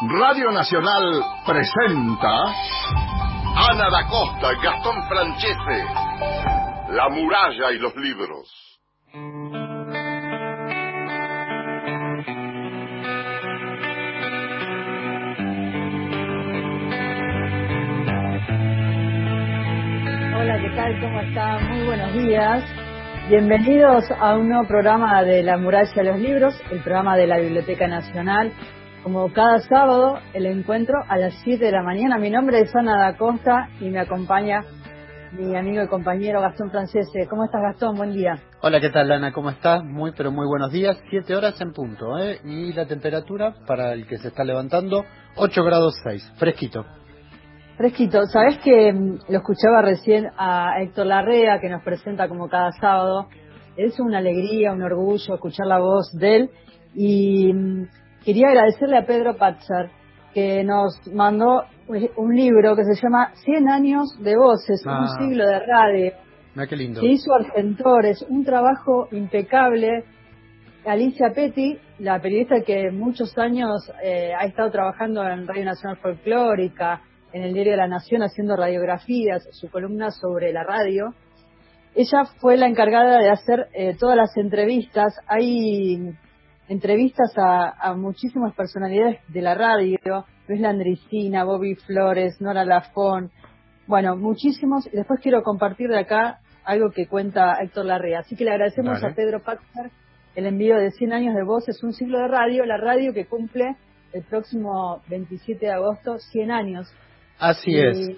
Radio Nacional presenta Ana da Costa, Gastón Francese, La muralla y los libros. Hola, ¿qué tal? ¿Cómo están? Muy buenos días. Bienvenidos a un nuevo programa de La muralla y los libros, el programa de la Biblioteca Nacional como cada sábado, el encuentro a las 7 de la mañana. Mi nombre es Ana da Costa y me acompaña mi amigo y compañero Gastón Francese. ¿Cómo estás, Gastón? Buen día. Hola, ¿qué tal, Ana? ¿Cómo estás? Muy, pero muy buenos días. Siete horas en punto, ¿eh? Y la temperatura, para el que se está levantando, 8 grados 6. Fresquito. Fresquito. Sabes que mm, lo escuchaba recién a Héctor Larrea, que nos presenta como cada sábado. Es una alegría, un orgullo escuchar la voz de él. Y mm, quería agradecerle a Pedro Patzar que nos mandó un libro que se llama Cien años de voces, un Ah. siglo de radio. Mira qué lindo. que hizo Argentores, un trabajo impecable. Alicia Petty, la periodista que muchos años eh, ha estado trabajando en Radio Nacional Folclórica, en el Diario de la Nación haciendo radiografías, su columna sobre la radio. Ella fue la encargada de hacer eh, todas las entrevistas. Hay entrevistas a, a muchísimas personalidades de la radio, Luis Landricina, Bobby Flores, Nora Lafón, bueno, muchísimos. Y después quiero compartir de acá algo que cuenta Héctor Larrea. Así que le agradecemos Dale. a Pedro Paxar el envío de 100 años de voces, un siglo de radio, la radio que cumple el próximo 27 de agosto 100 años. Así y, es.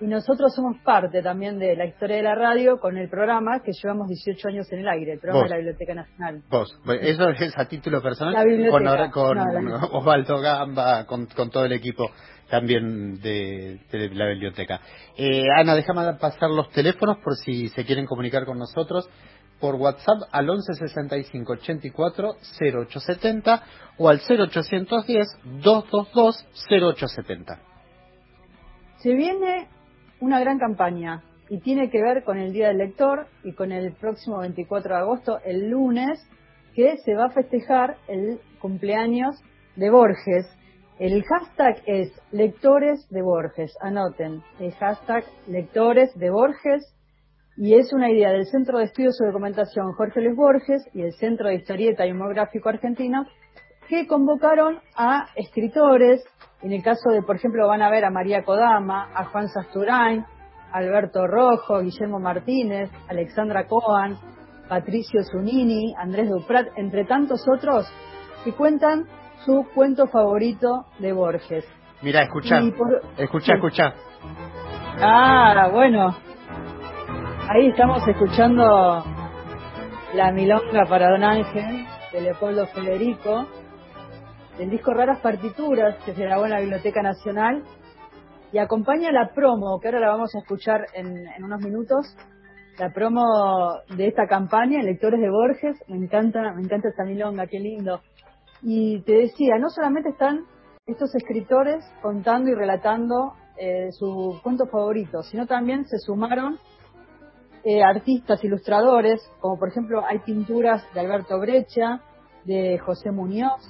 Y nosotros somos parte también de la historia de la radio con el programa que llevamos 18 años en el aire, el programa Vos. de la Biblioteca Nacional. Vos, eso es a título personal. La biblioteca. Con, con No, la- Osvaldo Gamba, con, con todo el equipo también de, de la biblioteca. Eh, Ana, déjame pasar los teléfonos por si se quieren comunicar con nosotros por WhatsApp al 11 65 84 0870 o al 0810 222 0870. Se viene una gran campaña y tiene que ver con el Día del Lector y con el próximo 24 de agosto, el lunes, que se va a festejar el cumpleaños de Borges. El hashtag es Lectores de Borges. Anoten, el hashtag Lectores de Borges y es una idea del Centro de Estudios y Documentación Jorge Luis Borges y el Centro de Historieta y Humor Gráfico Argentino que convocaron a escritores, en el caso de, por ejemplo, van a ver a María Kodama, a Juan Sasturain, Alberto Rojo, Guillermo Martínez, Alexandra Coan, Patricio Zunini, Andrés Duprat, entre tantos otros, que cuentan su cuento favorito de Borges. Mira, escucha, por- escucha, escucha. Ah, bueno. Ahí estamos escuchando la milonga para Don Ángel de Leopoldo Federico, del disco Raras Partituras que se grabó en la Biblioteca Nacional. Y acompaña la promo, que ahora la vamos a escuchar en, unos minutos, la promo de esta campaña, Lectores de Borges, me encanta, me encanta esta milonga, qué lindo. Y te decía, no solamente están estos escritores contando y relatando eh, su cuento favorito, sino también se sumaron eh, artistas ilustradores, como por ejemplo hay pinturas de Alberto Brecha, de José Muñoz,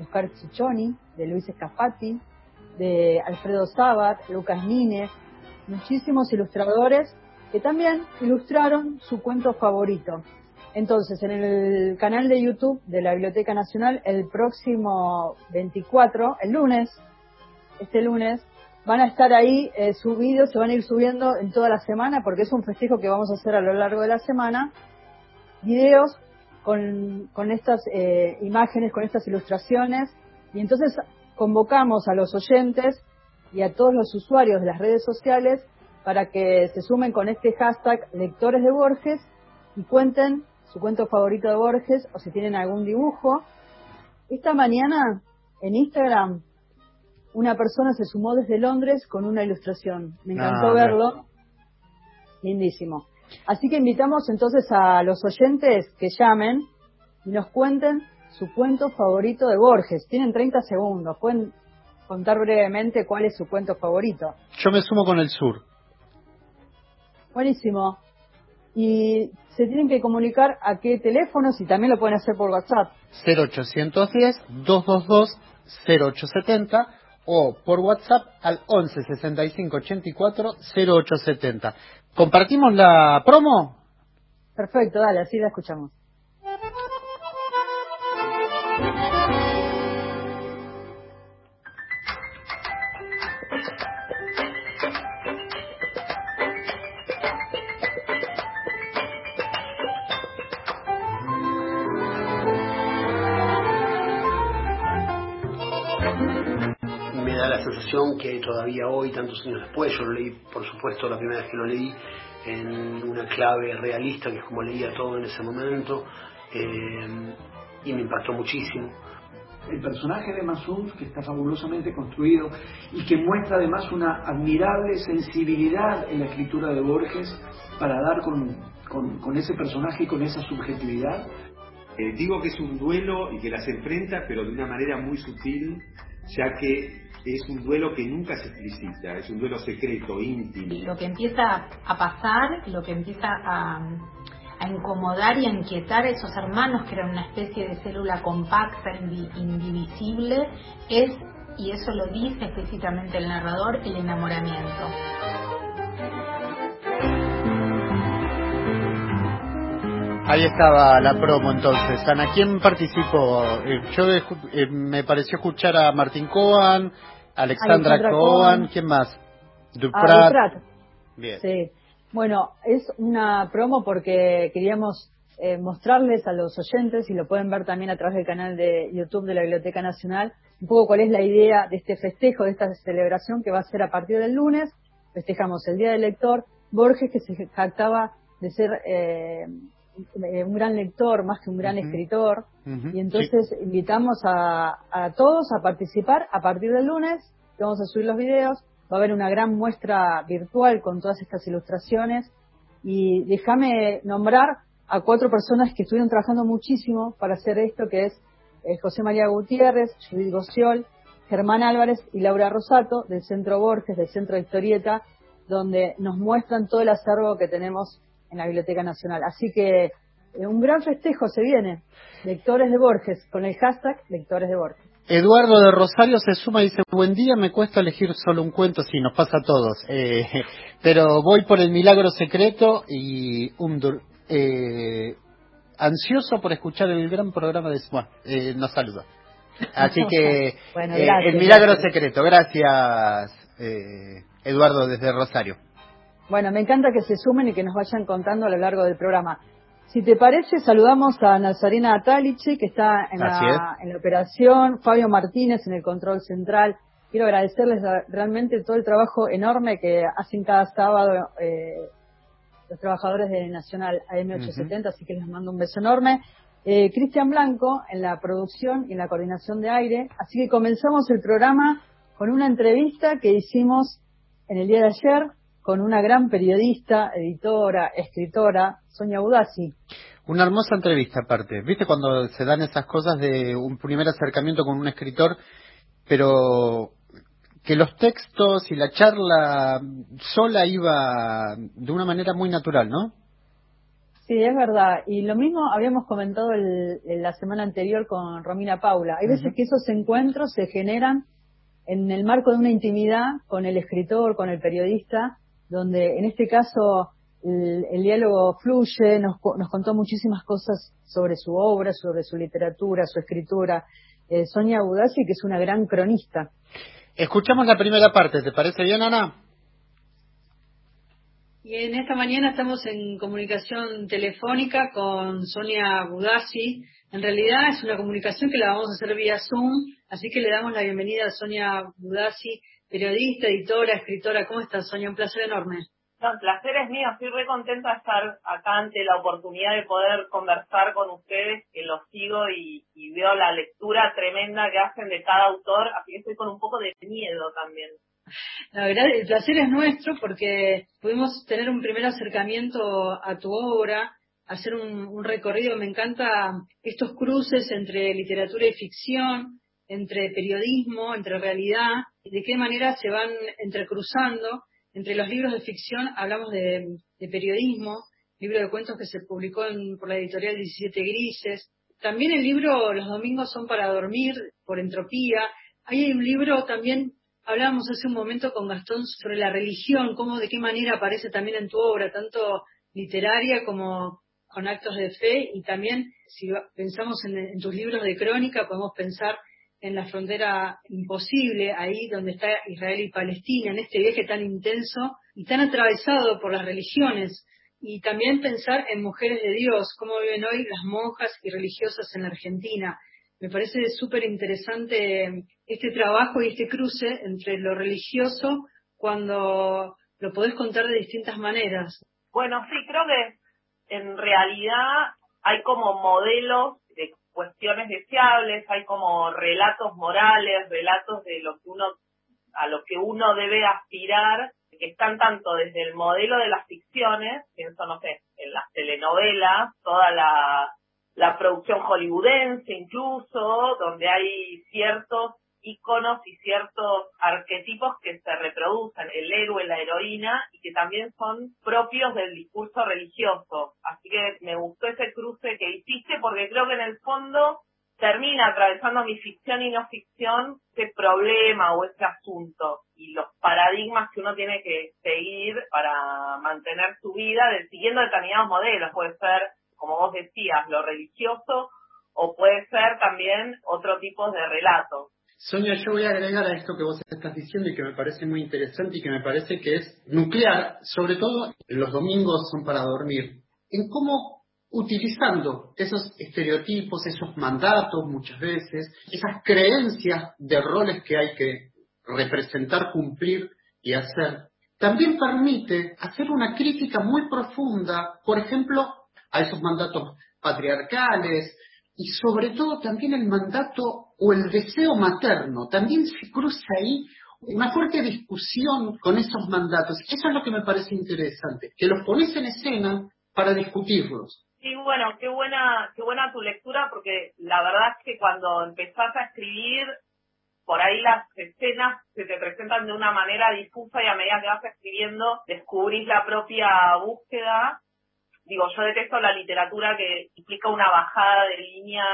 Oscar Chichoni, de Luis Escafati, de Alfredo Sabat, Lucas Nínez, muchísimos ilustradores que también ilustraron su cuento favorito. Entonces, en el canal de YouTube de la Biblioteca Nacional, el próximo 24, el lunes, este lunes, van a estar ahí eh, subidos, se van a ir subiendo en toda la semana, porque es un festejo que vamos a hacer a lo largo de la semana, videos con, con estas eh, imágenes, con estas ilustraciones, y entonces convocamos a los oyentes y a todos los usuarios de las redes sociales para que se sumen con este hashtag lectores de Borges y cuenten su cuento favorito de Borges o si tienen algún dibujo. Esta mañana en Instagram una persona se sumó desde Londres con una ilustración. Me encantó Ah, verlo. Lindísimo. Así que invitamos entonces a los oyentes que llamen y nos cuenten su cuento favorito de Borges. Tienen 30 segundos. Pueden contar brevemente cuál es su cuento favorito. Yo me sumo con el sur. Buenísimo. Y se tienen que comunicar a qué teléfonos y también lo pueden hacer por WhatsApp. 0810 222 0870 o por WhatsApp al 11 65 84 0870. ¿Compartimos la promo? Perfecto, dale, así la escuchamos. Todavía hoy, tantos años después, yo lo leí, por supuesto, la primera vez que lo leí, en una clave realista, que es como leía todo en ese momento, eh, y me impactó muchísimo. El personaje de Masum, que está fabulosamente construido y que muestra además una admirable sensibilidad en la escritura de Borges para dar con, con, ese personaje y con esa subjetividad. Eh, digo que es un duelo y que las enfrenta, pero de una manera muy sutil, ya que es un duelo que nunca se explicita, es un duelo secreto, íntimo. Lo que empieza a pasar, lo que empieza a, incomodar y a inquietar a esos hermanos que eran una especie de célula compacta, indivisible, es, y eso lo dice explícitamente el narrador, el enamoramiento. Ahí estaba la promo entonces. Ana, ¿quién participó? Eh, yo eh, me pareció escuchar a Martín Coan, Alexandra, Cohen, ¿quién más? Duprat. Ah, Bien. Sí. Bueno, es una promo porque queríamos eh, mostrarles a los oyentes, y lo pueden ver también a través del canal de YouTube de la Biblioteca Nacional, un poco cuál es la idea de este festejo, de esta celebración que va a ser a partir del lunes. Festejamos el Día del Lector. Borges, que se jactaba de ser eh, un gran lector más que un gran escritor. y entonces invitamos a, a, todos a participar. A partir del lunes, vamos a subir los videos, va a haber una gran muestra virtual con todas estas ilustraciones. Y déjame nombrar a cuatro personas que estuvieron trabajando muchísimo para hacer esto, que es eh, José María Gutiérrez, Judith Gociol, Germán Álvarez y Laura Rosato del Centro Borges, del Centro de Historieta, donde nos muestran todo el acervo que tenemos en la Biblioteca Nacional. Así que eh, un gran festejo se viene. Lectores de Borges, con el hashtag Lectores de Borges. Eduardo de Rosario se suma y dice, buen día, me cuesta elegir solo un cuento, sí, nos pasa a todos, eh, pero voy por el milagro secreto y un eh, ansioso por escuchar el gran programa de... Bueno, eh, nos saluda. Así que el milagro secreto, gracias Eduardo desde Rosario. Bueno, me encanta que se sumen y que nos vayan contando a lo largo del programa. Si te parece, saludamos a Nazarena Ataliche, que está en la, en la, operación, Fabio Martínez en el control central. Quiero agradecerles realmente todo el trabajo enorme que hacen cada sábado eh, los trabajadores de Nacional AM870, así que les mando un beso enorme. Eh, Cristian Blanco en la producción y en la coordinación de aire. Así que comenzamos el programa con una entrevista que hicimos en el día de ayer con una gran periodista, editora, escritora, Sonia Budassi. Una hermosa entrevista aparte. ¿Viste cuando se dan esas cosas de un primer acercamiento con un escritor, pero que los textos y la charla sola iba de una manera muy natural, ¿no? Sí, es verdad. Y lo mismo habíamos comentado la semana anterior con Romina Paula. Hay veces que esos encuentros se generan en el marco de una intimidad con el escritor, con el periodista, donde en este caso el, diálogo fluye, nos, nos, contó muchísimas cosas sobre su obra, sobre su literatura, su escritura. Eh, Sonia Budassi, que es una gran cronista. Escuchamos la primera parte, ¿te parece bien, Ana? Y en esta mañana estamos en comunicación telefónica con Sonia Budassi. En realidad es una comunicación que la vamos a hacer vía Zoom, así que le damos la bienvenida a Sonia Budassi periodista, editora, escritora. ¿Cómo estás, Sonia? Un placer enorme. No, el placer es mío. Estoy re contenta de estar acá ante la oportunidad de poder conversar con ustedes, que los sigo y, veo la lectura tremenda que hacen de cada autor, así que estoy con un poco de miedo también. La verdad, el placer es nuestro porque pudimos tener un primer acercamiento a tu obra, hacer un recorrido. Me encanta estos cruces entre literatura y ficción, entre periodismo, entre realidad, de qué manera se van entrecruzando. Entre los libros de ficción hablamos de, periodismo, libro de cuentos que se publicó por la editorial 17 Grises, también el libro Los domingos son para dormir, por entropía. Hay un libro también, hablábamos hace un momento con Gastón sobre la religión, cómo, de qué manera aparece también en tu obra, tanto literaria como con actos de fe y también si pensamos en, tus libros de crónica podemos pensar en la frontera imposible, ahí donde está Israel y Palestina, en este viaje tan intenso y tan atravesado por las religiones, y también pensar en mujeres de Dios, cómo viven hoy las monjas y religiosas en Argentina. Me parece súper interesante este trabajo y este cruce entre lo religioso cuando lo podés contar de distintas maneras. Bueno, sí, creo que en realidad hay como modelos de cuestiones deseables, hay como relatos morales, relatos de lo que uno a lo que uno debe aspirar que están tanto desde el modelo de las ficciones, pienso, no sé, en las telenovelas, toda la, la producción hollywoodense incluso, donde hay ciertos iconos y ciertos arquetipos que se reproducen, el héroe, la heroína, y que también son propios del discurso religioso. Así que me gustó ese cruce que hiciste porque creo que en el fondo termina atravesando mi ficción y no ficción ese problema o ese asunto y los paradigmas que uno tiene que seguir para mantener su vida siguiendo determinados modelos. Puede ser, como vos decías, lo religioso o puede ser también otro tipo de relatos. Sonia, yo voy a agregar a esto que vos estás diciendo y que me parece muy interesante y que me parece que es nuclear, sobre todo los domingos son para dormir, en cómo utilizando esos estereotipos, esos mandatos muchas veces, esas creencias de roles que hay que representar, cumplir y hacer, también permite hacer una crítica muy profunda, por ejemplo, a esos mandatos patriarcales y sobre todo también el mandato o el deseo materno. También se cruza ahí una fuerte discusión con esos mandatos. Eso es lo que me parece interesante, que los pones en escena para discutirlos. Sí, bueno, qué buena, qué buena tu lectura, porque la verdad es que cuando empezás a escribir, por ahí las escenas se te presentan de una manera difusa y a medida que vas escribiendo descubrís la propia búsqueda. Digo, yo detesto la literatura que implica una bajada de línea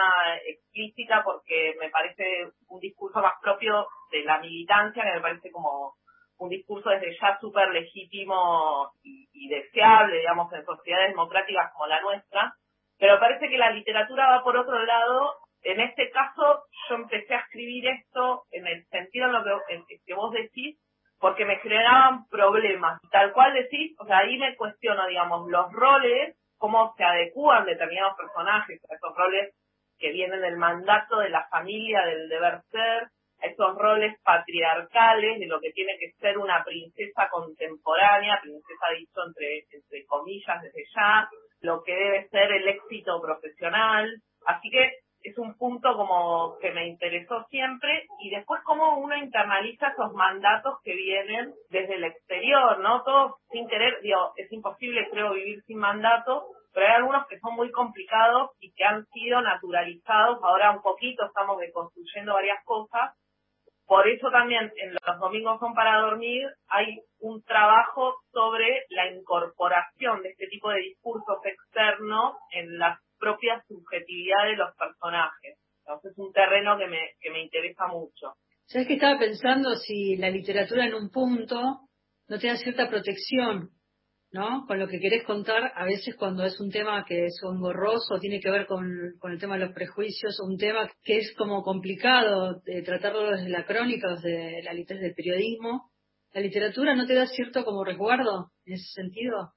explícita porque me parece un discurso más propio de la militancia, que me parece como un discurso desde ya súper legítimo y, deseable, digamos, en sociedades democráticas como la nuestra, pero parece que la literatura va por otro lado. En este caso, yo empecé a escribir esto en el sentido en lo que, que vos decís, porque me generaban problemas. Tal cual decís, o sea, ahí me cuestiono, digamos, los roles, cómo se adecúan determinados personajes a esos roles que vienen del mandato de la familia, del deber ser, esos roles patriarcales de lo que tiene que ser una princesa contemporánea, princesa dicho entre, entre comillas desde ya, lo que debe ser el éxito profesional. Así que es un punto como que me interesó siempre y después cómo uno internaliza esos mandatos que vienen desde el exterior, ¿no? Todos sin querer, digo, es imposible creo vivir sin mandatos, pero hay algunos que son muy complicados y que han sido naturalizados, ahora un poquito estamos deconstruyendo varias cosas, por eso también en los domingos son para dormir hay un trabajo sobre la incorporación de este tipo de discursos externos en la propia subjetividad de los personajes. Entonces es un terreno que me, que me interesa mucho. ¿Sabes que estaba pensando si la literatura en un punto no tiene cierta protección ¿no? Con lo que querés contar, a veces cuando es un tema que es engorroso, tiene que ver con, el tema de los prejuicios, un tema que es como complicado de tratarlo desde la crónica, desde la desde del periodismo, ¿la literatura no te da cierto como resguardo en ese sentido?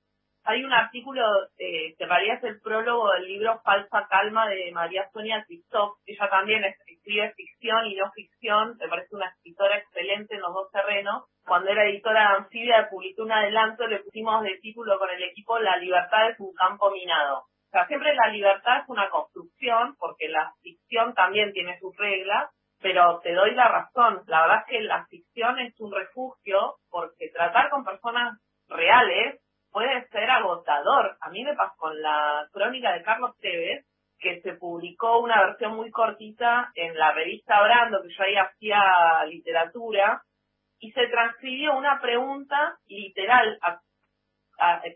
Hay un artículo eh, que en es el prólogo del libro Falsa Calma de María Sonia Christoph. Ella también escribe ficción y no ficción, me parece una escritora excelente en los dos terrenos cuando era editora de Anfibia, publicó un adelanto, le pusimos de título con el equipo La libertad es un campo minado. O sea, siempre la libertad es una construcción, porque la ficción también tiene sus reglas, pero te doy la razón. La verdad es que la ficción es un refugio, porque tratar con personas reales puede ser agotador. A mí me pasó con la crónica de Carlos Tevez, que se publicó una versión muy cortita en la revista Brando, que yo ahí hacía literatura, y se transcribió una pregunta literal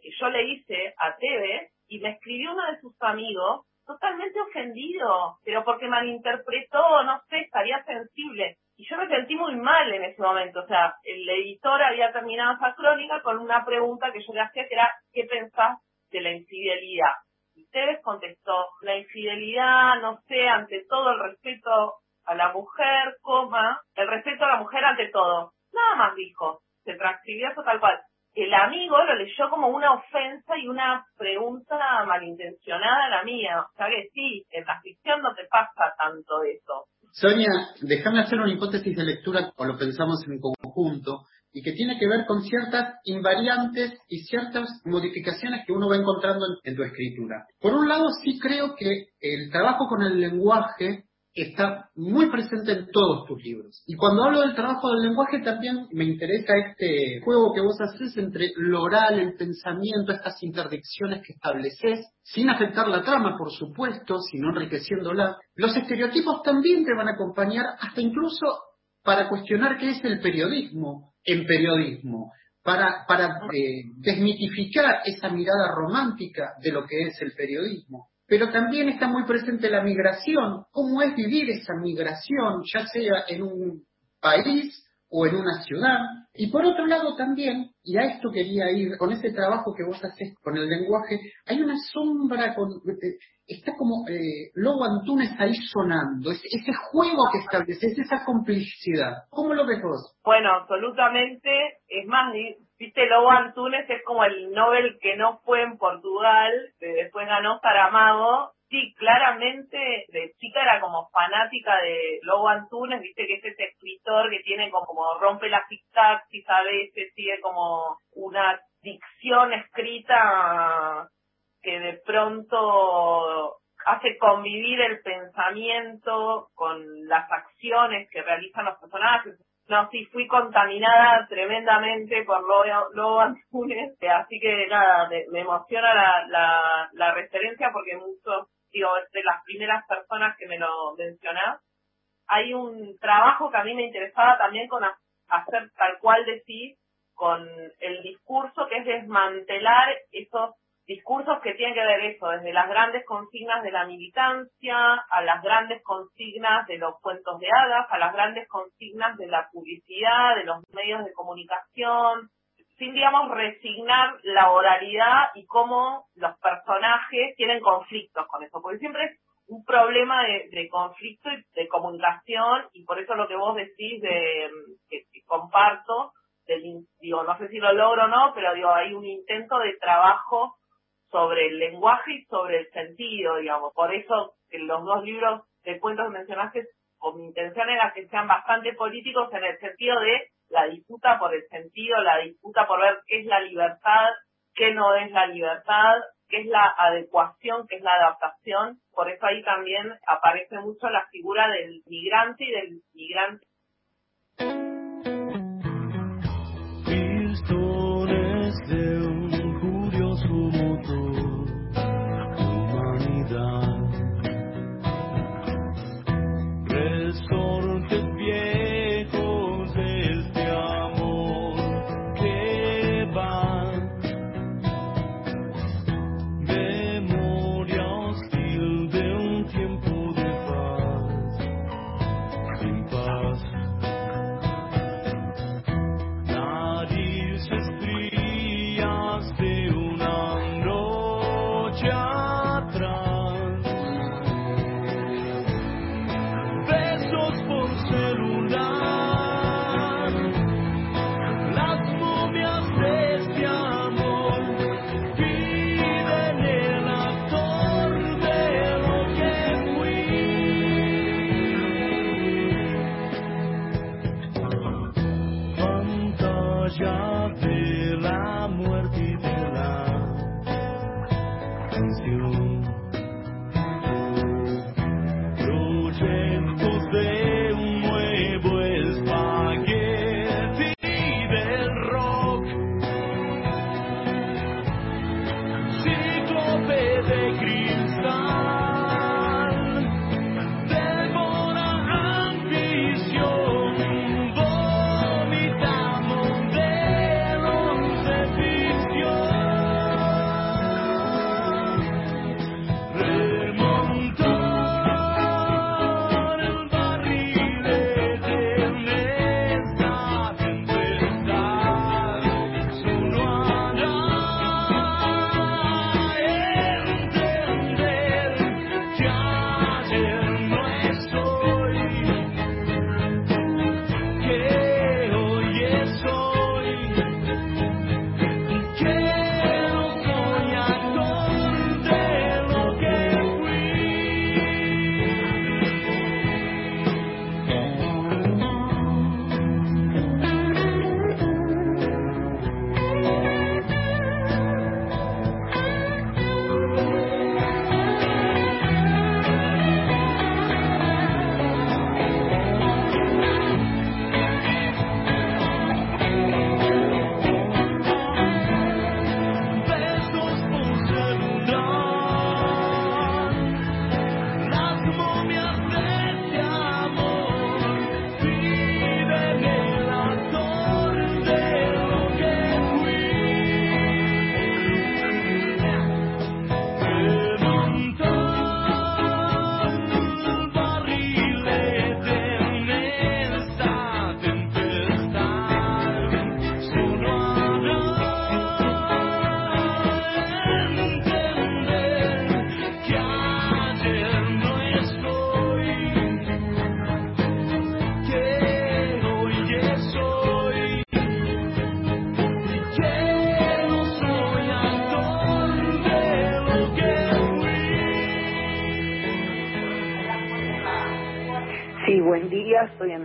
que yo le hice a Teve y me escribió uno de sus amigos totalmente ofendido, pero porque malinterpretó, no sé, estaría sensible. Y yo me sentí muy mal en ese momento, o sea, el editor había terminado esa crónica con una pregunta que yo le hacía que era, ¿qué pensás de la infidelidad? Y Tevez contestó, la infidelidad, no sé, ante todo el respeto a la mujer, coma, el respeto a la mujer ante todo. Nada más dijo, se transcribió eso tal cual el amigo lo leyó como una ofensa y una pregunta malintencionada la mía. O sea que sí, en la ficción no te pasa tanto eso. Sonia, déjame hacer una hipótesis de lectura o lo pensamos en conjunto y que tiene que ver con ciertas invariantes y ciertas modificaciones que uno va encontrando en, en tu escritura. Por un lado, sí creo que el trabajo con el lenguaje está muy presente en todos tus libros. Y cuando hablo del trabajo del lenguaje también me interesa este juego que vos haces entre lo oral, el pensamiento, estas interdicciones que estableces, sin afectar la trama, por supuesto, sino enriqueciéndola. Los estereotipos también te van a acompañar hasta incluso para cuestionar qué es el periodismo en periodismo, para, para eh, desmitificar esa mirada romántica de lo que es el periodismo pero también está muy presente la migración, cómo es vivir esa migración, ya sea en un país o en una ciudad. Y por otro lado también, y a esto quería ir, con ese trabajo que vos haces con el lenguaje, hay una sombra, con, eh, está como eh, Lobo Antunes ahí sonando, ese, ese juego que estableces, esa complicidad. ¿Cómo lo ves vos? Bueno, absolutamente. Es más, Viste, Lobo Antunes es como el Nobel que no fue en Portugal, que después ganó Saramago. Sí, claramente de chica era como fanática de Lobo Antunes, viste que es ese escritor que tiene como, rompe la sintaxis a veces, sigue como una dicción escrita que de pronto hace convivir el pensamiento con las acciones que realizan los personajes. No, sí, fui contaminada tremendamente por Lobo Antunes, así que nada, me, emociona la, la, la, referencia porque mucho, digo, de las primeras personas que me lo mencionás. Hay un trabajo que a mí me interesaba también con hacer tal cual decís, con el discurso que es desmantelar esos discursos que tienen que ver eso, desde las grandes consignas de la militancia, a las grandes consignas de los cuentos de hadas, a las grandes consignas de la publicidad, de los medios de comunicación, sin, digamos, resignar la oralidad y cómo los personajes tienen conflictos con eso, porque siempre es un problema de, conflicto y de comunicación, y por eso lo que vos decís de que, comparto, digo, no sé si lo logro o no, pero digo, hay un intento de trabajo sobre el lenguaje y sobre el sentido, digamos. Por eso que los dos libros de cuentos mencionaste, con mi intención era que sean bastante políticos en el sentido de la disputa por el sentido, la disputa por ver qué es la libertad, qué no es la libertad, qué es la adecuación, qué es la adaptación. Por eso ahí también aparece mucho la figura del migrante y del migrante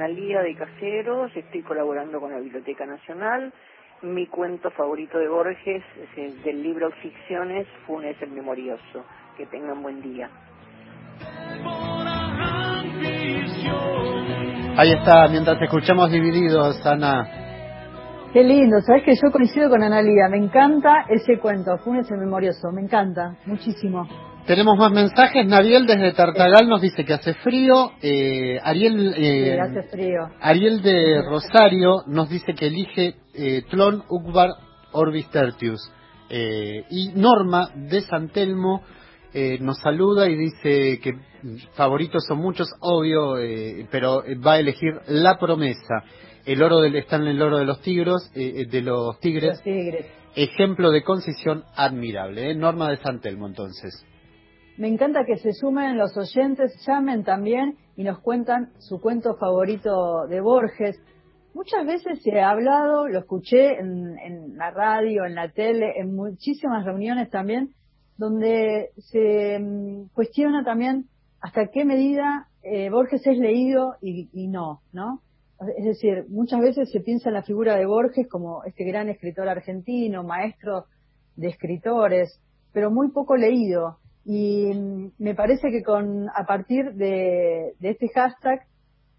Analía de Caseros, estoy colaborando con la Biblioteca Nacional. Mi cuento favorito de Borges es el del libro Ficciones, Funes el Memorioso. Que tengan buen día. Ahí está, mientras escuchamos divididos, Ana. Qué lindo, sabes que yo coincido con Analía, me encanta ese cuento, Funes el Memorioso, me encanta, muchísimo. Tenemos más mensajes. Naviel desde Tartagal nos dice que hace frío. Eh, Ariel, eh, hace frío. Ariel de Rosario nos dice que elige eh, Tlon Ukbar Orbis Tertius. Eh, y Norma de San Telmo eh, nos saluda y dice que favoritos son muchos, obvio, eh, pero va a elegir La Promesa. El oro del, está en el oro de los tigros, eh, de los tigres. Ejemplo de concisión admirable. Norma de San Telmo, entonces. Me encanta que se sumen los oyentes, llamen también y nos cuentan su cuento favorito de Borges. Muchas veces se ha hablado, lo escuché en, en la radio, en la tele, en muchísimas reuniones también, donde se mm, cuestiona también hasta qué medida eh, Borges es leído y, y, no, ¿no? Es decir, muchas veces se piensa en la figura de Borges como este gran escritor argentino, maestro de escritores, pero muy poco leído. Y me parece que con a partir de, este hashtag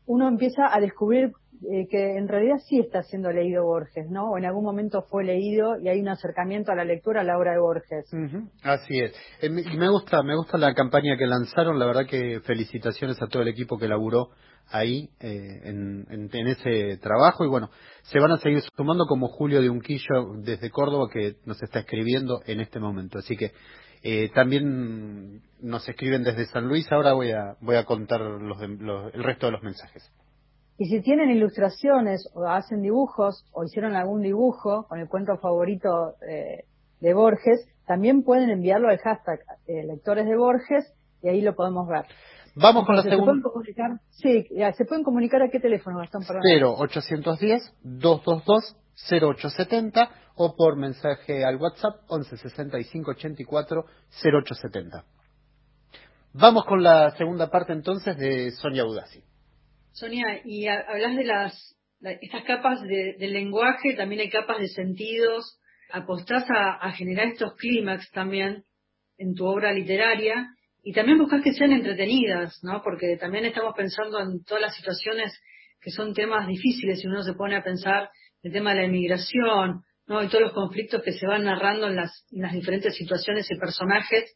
uno empieza a descubrir eh, que en realidad sí está siendo leído Borges, ¿no? O en algún momento fue leído y hay un acercamiento a la lectura a la obra de Borges. Así es. Eh, y me gusta, me gusta la campaña que lanzaron. La verdad que felicitaciones a todo el equipo que laburó ahí eh, en, en, ese trabajo y bueno, se van a seguir sumando como Julio de Unquillo desde Córdoba que nos está escribiendo en este momento. Así que eh, también nos escriben desde San Luis. Ahora voy a, voy a contar los, los, el resto de los mensajes. Y si tienen ilustraciones o hacen dibujos o hicieron algún dibujo con el cuento favorito eh, de Borges, también pueden enviarlo al hashtag eh, lectores de Borges y ahí lo podemos ver. Vamos con la segunda. Sí, ¿se pueden comunicar a qué teléfono, Gastón? 0810-222-0870 o por mensaje al WhatsApp 11 65 84 0870. Vamos con la segunda parte entonces de Sonia Udasi. Sonia, y hablas de las estas capas de, del lenguaje, también hay capas de sentidos, apostás a, generar estos clímax también en tu obra literaria y también buscas que sean entretenidas, ¿no? Porque también estamos pensando en todas las situaciones que son temas difíciles si uno se pone a pensar el tema de la inmigración, ¿no? Y todos los conflictos que se van narrando en las, en las diferentes situaciones y personajes.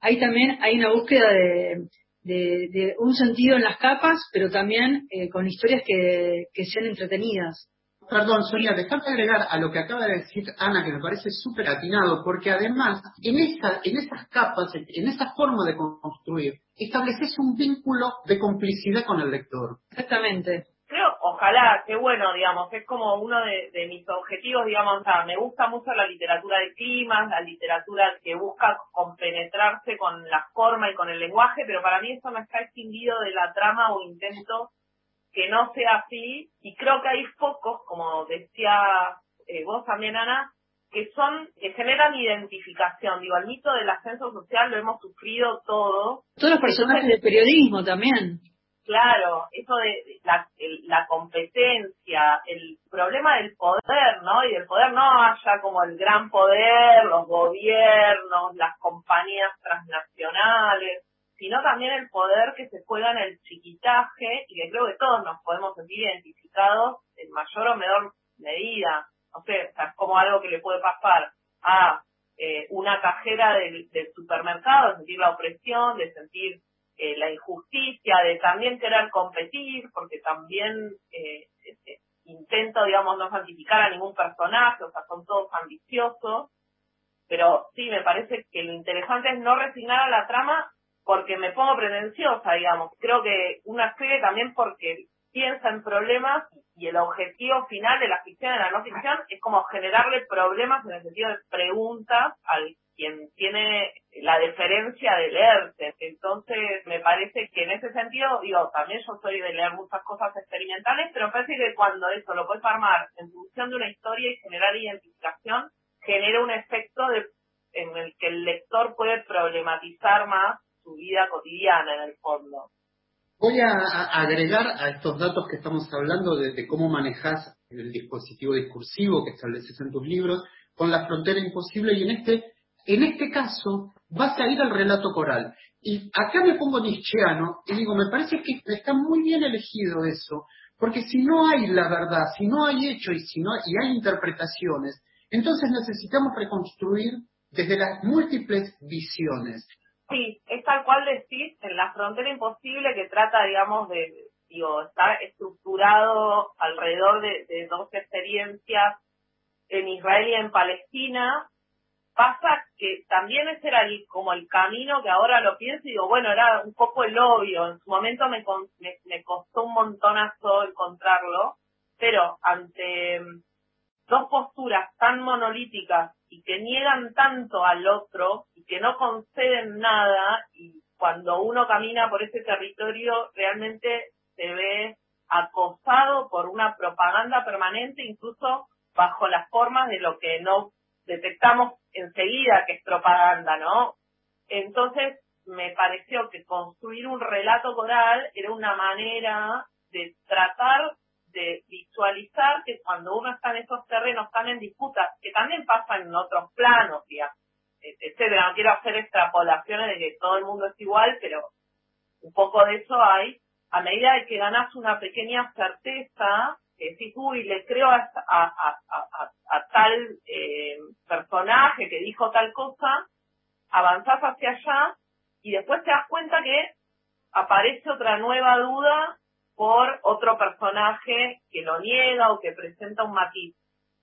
Ahí también hay una búsqueda de, de, un sentido en las capas, pero también eh, con historias que, sean entretenidas. Perdón, Sonia, déjame agregar a lo que acaba de decir Ana, que me parece súper atinado, porque además, en, esa, en esas capas, en esa forma de construir, estableces un vínculo de complicidad con el lector. Exactamente ojalá, qué bueno, digamos, es como uno de, mis objetivos, digamos, o sea, me gusta mucho la literatura de climas, la literatura que busca compenetrarse con la forma y con el lenguaje, pero para mí eso no está extinguido de la trama o intento que no sea así, y creo que hay focos, como decía eh, vos también, Ana, que son, que generan identificación. Digo, el mito del ascenso social lo hemos sufrido todos. Todos los personajes del periodismo también. Claro, eso de la, competencia, el problema del poder, ¿no? Y del poder no haya como el gran poder, los gobiernos, las compañías transnacionales, sino también el poder que se juega en el chiquitaje y que creo que todos nos podemos sentir identificados en mayor o menor medida. O sea, es como algo que le puede pasar a eh, una cajera del, del supermercado, de sentir la opresión, de sentir eh, la injusticia de también querer competir, porque también eh, este, intento, digamos, no santificar a ningún personaje, o sea, son todos ambiciosos, pero sí, me parece que lo interesante es no resignar a la trama porque me pongo pretenciosa, digamos. Creo que una escribe también porque piensa en problemas y el objetivo final de la ficción y de la no ficción es como generarle problemas en el sentido de preguntas al quien tiene la deferencia de leerte. Entonces, me parece que en ese sentido, digo, también yo soy de leer muchas cosas experimentales, pero parece que cuando eso lo puedes armar en función de una historia y generar identificación, genera un efecto de, en el que el lector puede problematizar más su vida cotidiana en el fondo. Voy a, agregar a estos datos que estamos hablando de, de cómo manejas el dispositivo discursivo que estableces en tus libros con la frontera imposible y en este, en este caso vas a ir al relato coral. Y acá me pongo nietzscheano y digo, me parece que está muy bien elegido eso, porque si no hay la verdad, si no hay hecho y si no y hay interpretaciones, entonces necesitamos reconstruir desde las múltiples visiones. Sí, es tal cual decís, en la frontera imposible que trata, digamos, de, digo, estar estructurado alrededor de, de dos experiencias en Israel y en Palestina, pasa que también ese era como el camino que ahora lo pienso y digo, bueno, era un poco el obvio, en su momento me, me, costó un montonazo encontrarlo, pero ante mm, dos posturas tan monolíticas y que niegan tanto al otro y que no conceden nada y cuando uno camina por ese territorio realmente se ve acosado por una propaganda permanente, incluso bajo las formas de lo que no detectamos enseguida que es propaganda, ¿no? Entonces, me pareció que construir un relato coral era una manera de tratar de visualizar que cuando uno está en esos terrenos están en disputas, que también pasa en otros planos, etcétera. No quiero hacer extrapolaciones de que todo el mundo es igual, pero un poco de eso hay. A medida de que ganas una pequeña certeza, que decís, uy, le creo a, a, tal eh, personaje que dijo tal cosa, avanzás hacia allá y después te das cuenta que aparece otra nueva duda por otro personaje que lo niega o que presenta un matiz.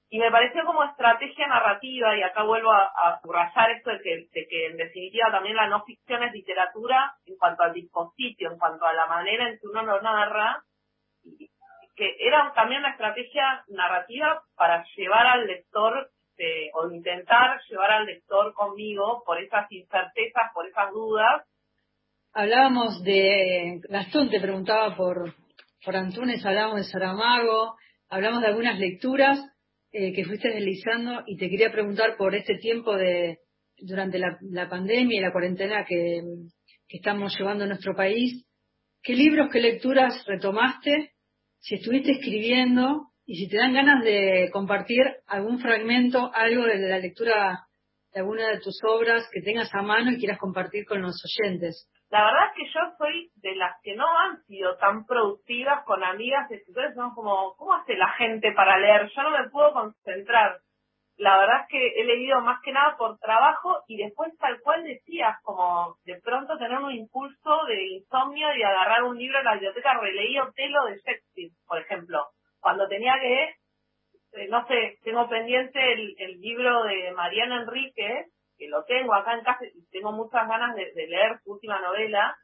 Y me pareció como estrategia narrativa, y acá vuelvo a, subrayar esto de que, de que en definitiva también la no ficción es literatura en cuanto al dispositivo, en cuanto a la manera en que uno lo narra, que era también una estrategia narrativa para llevar al lector este, o intentar llevar al lector conmigo por esas incertezas, por esas dudas. Hablábamos de, Gastón te preguntaba por, por Antunes, hablábamos de Saramago, hablamos de algunas lecturas eh, que fuiste deslizando y te quería preguntar por este tiempo de durante la, la pandemia y la cuarentena que, que estamos llevando en nuestro país, ¿qué libros, qué lecturas retomaste si estuviste escribiendo y si te dan ganas de compartir algún fragmento, algo de la lectura de alguna de tus obras que tengas a mano y quieras compartir con los oyentes. La verdad es que yo soy de las que no han sido tan productivas con amigas escritores, son como, ¿cómo hace la gente para leer? Yo no me puedo concentrar. La verdad es que he leído más que nada por trabajo y después tal cual decías, como de pronto tener un impulso de insomnio y agarrar un libro en la biblioteca, releí Otelo de Shakespeare, por ejemplo, cuando tenía que, eh, no sé, tengo pendiente el, libro de Mariana Enrique, que lo tengo acá en casa y tengo muchas ganas de, leer su última novela,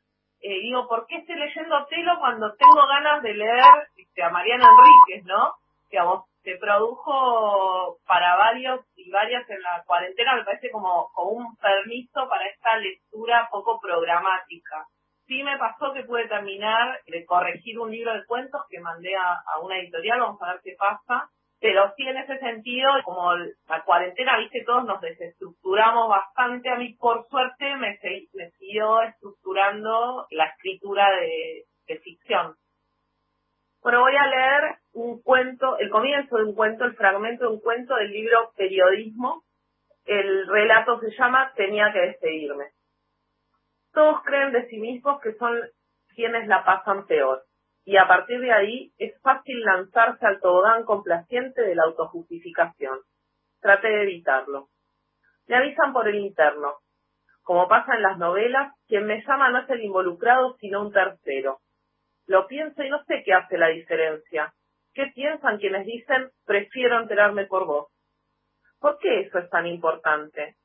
eh, digo, ¿por qué estoy leyendo Otelo cuando tengo ganas de leer este, a Mariana Enríquez, no? Digamos, se produjo para varios y varias en la cuarentena, me parece como, un permiso para esta lectura poco programática. Sí me pasó que pude terminar de corregir un libro de cuentos que mandé a, una editorial, vamos a ver qué pasa. Pero sí en ese sentido, como la cuarentena, viste, todos nos desestructuramos bastante. A mí, por suerte, me, me siguió estructurando la escritura de ficción. Bueno, voy a leer un cuento, el comienzo de un cuento, el fragmento de un cuento del libro Periodismo. El relato se llama Tenía que despedirme. Todos creen de sí mismos que son quienes la pasan peor, y a partir de ahí es fácil lanzarse al tobogán complaciente de la autojustificación. Trate de evitarlo. Me avisan por el interno. Como pasa en las novelas, quien me llama no es el involucrado, sino un tercero lo pienso y no sé qué hace la diferencia. ¿Qué piensan quienes dicen prefiero enterarme por vos? ¿Por qué eso es tan importante?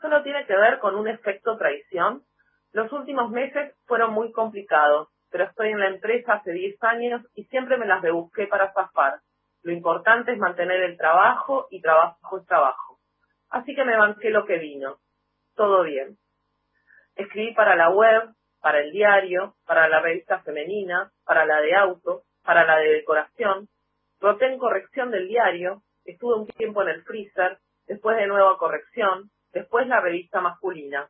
¿Solo tiene que ver con un efecto traición? Los últimos meses fueron muy complicados, pero estoy en la empresa hace 10 años y siempre me las rebusqué para zafar. Lo importante es mantener el trabajo y trabajo es trabajo. Así que me banqué lo que vino. Todo bien. Escribí para la web, para el diario, para la revista femenina, para la de auto, para la de decoración. Roté en corrección del diario, estuve un tiempo en el freezer, después de nuevo corrección, después la revista masculina.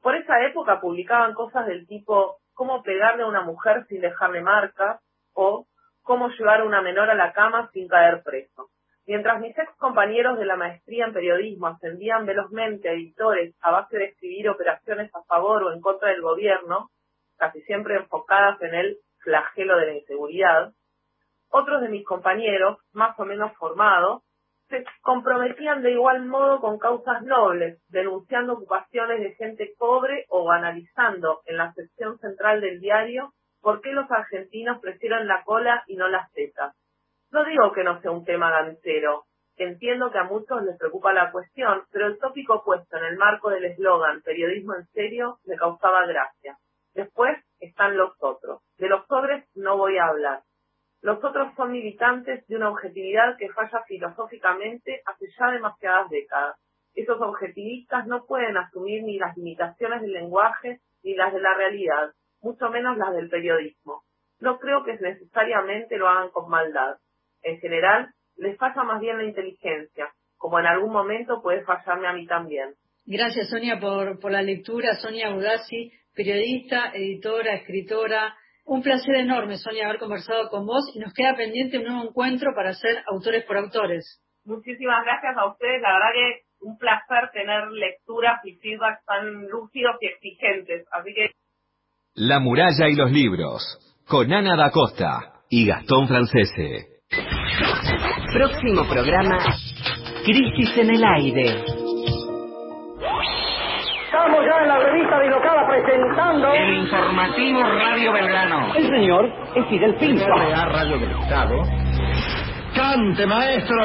Por esa época publicaban cosas del tipo cómo pegarle a una mujer sin dejarle marcas o cómo llevar a una menor a la cama sin caer preso. Mientras mis ex compañeros de la maestría en periodismo ascendían velozmente a editores a base de escribir operaciones a favor o en contra del gobierno, casi siempre enfocadas en el flagelo de la inseguridad, otros de mis compañeros, más o menos formados, se comprometían de igual modo con causas nobles, denunciando ocupaciones de gente pobre o analizando en la sección central del diario por qué los argentinos prefieren la cola y no las tetas. No digo que no sea un tema ganchero, entiendo que a muchos les preocupa la cuestión, pero el tópico puesto en el marco del eslogan periodismo en serio me causaba gracia. Después están los otros. De los pobres no voy a hablar. Los otros son militantes de una objetividad que falla filosóficamente hace ya demasiadas décadas. Esos objetivistas no pueden asumir ni las limitaciones del lenguaje ni las de la realidad, mucho menos las del periodismo. No creo que necesariamente lo hagan con maldad. En general, les falla más bien la inteligencia, como en algún momento puede fallarme a mí también. Gracias, Sonia, por, por la lectura. Sonia Udasi, periodista, editora, escritora, un placer enorme, Sonia, haber conversado con vos y nos queda pendiente un nuevo encuentro para hacer autores por autores. Muchísimas gracias a ustedes. La verdad que un placer tener lecturas y feedbacks tan lúcidos y exigentes. Así que. La muralla y los libros. Con Ana da Costa y Gastón Francese. Próximo programa. Crisis en el aire. Estamos ya en la revista Bilocada presentando... El informativo Radio Belgrano. El señor es Fidel Pinto. RA Radio del Estado. ¡Cante, maestro!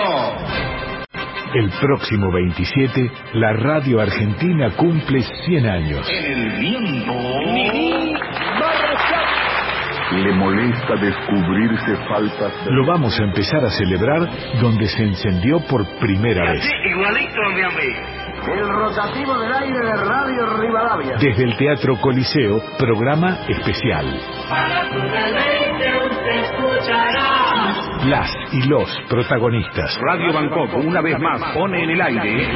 El próximo 27, la radio argentina cumple 100 años. En el tiempo... Le molesta descubrirse faltas. Lo vamos a empezar a celebrar donde se encendió por primera vez. Igualito de a mí. El rotativo del aire de Radio Rivadavia. Desde el Teatro Coliseo, programa especial. Para escuchará. Las y los protagonistas. Radio Bangkok, una vez más, pone en el aire.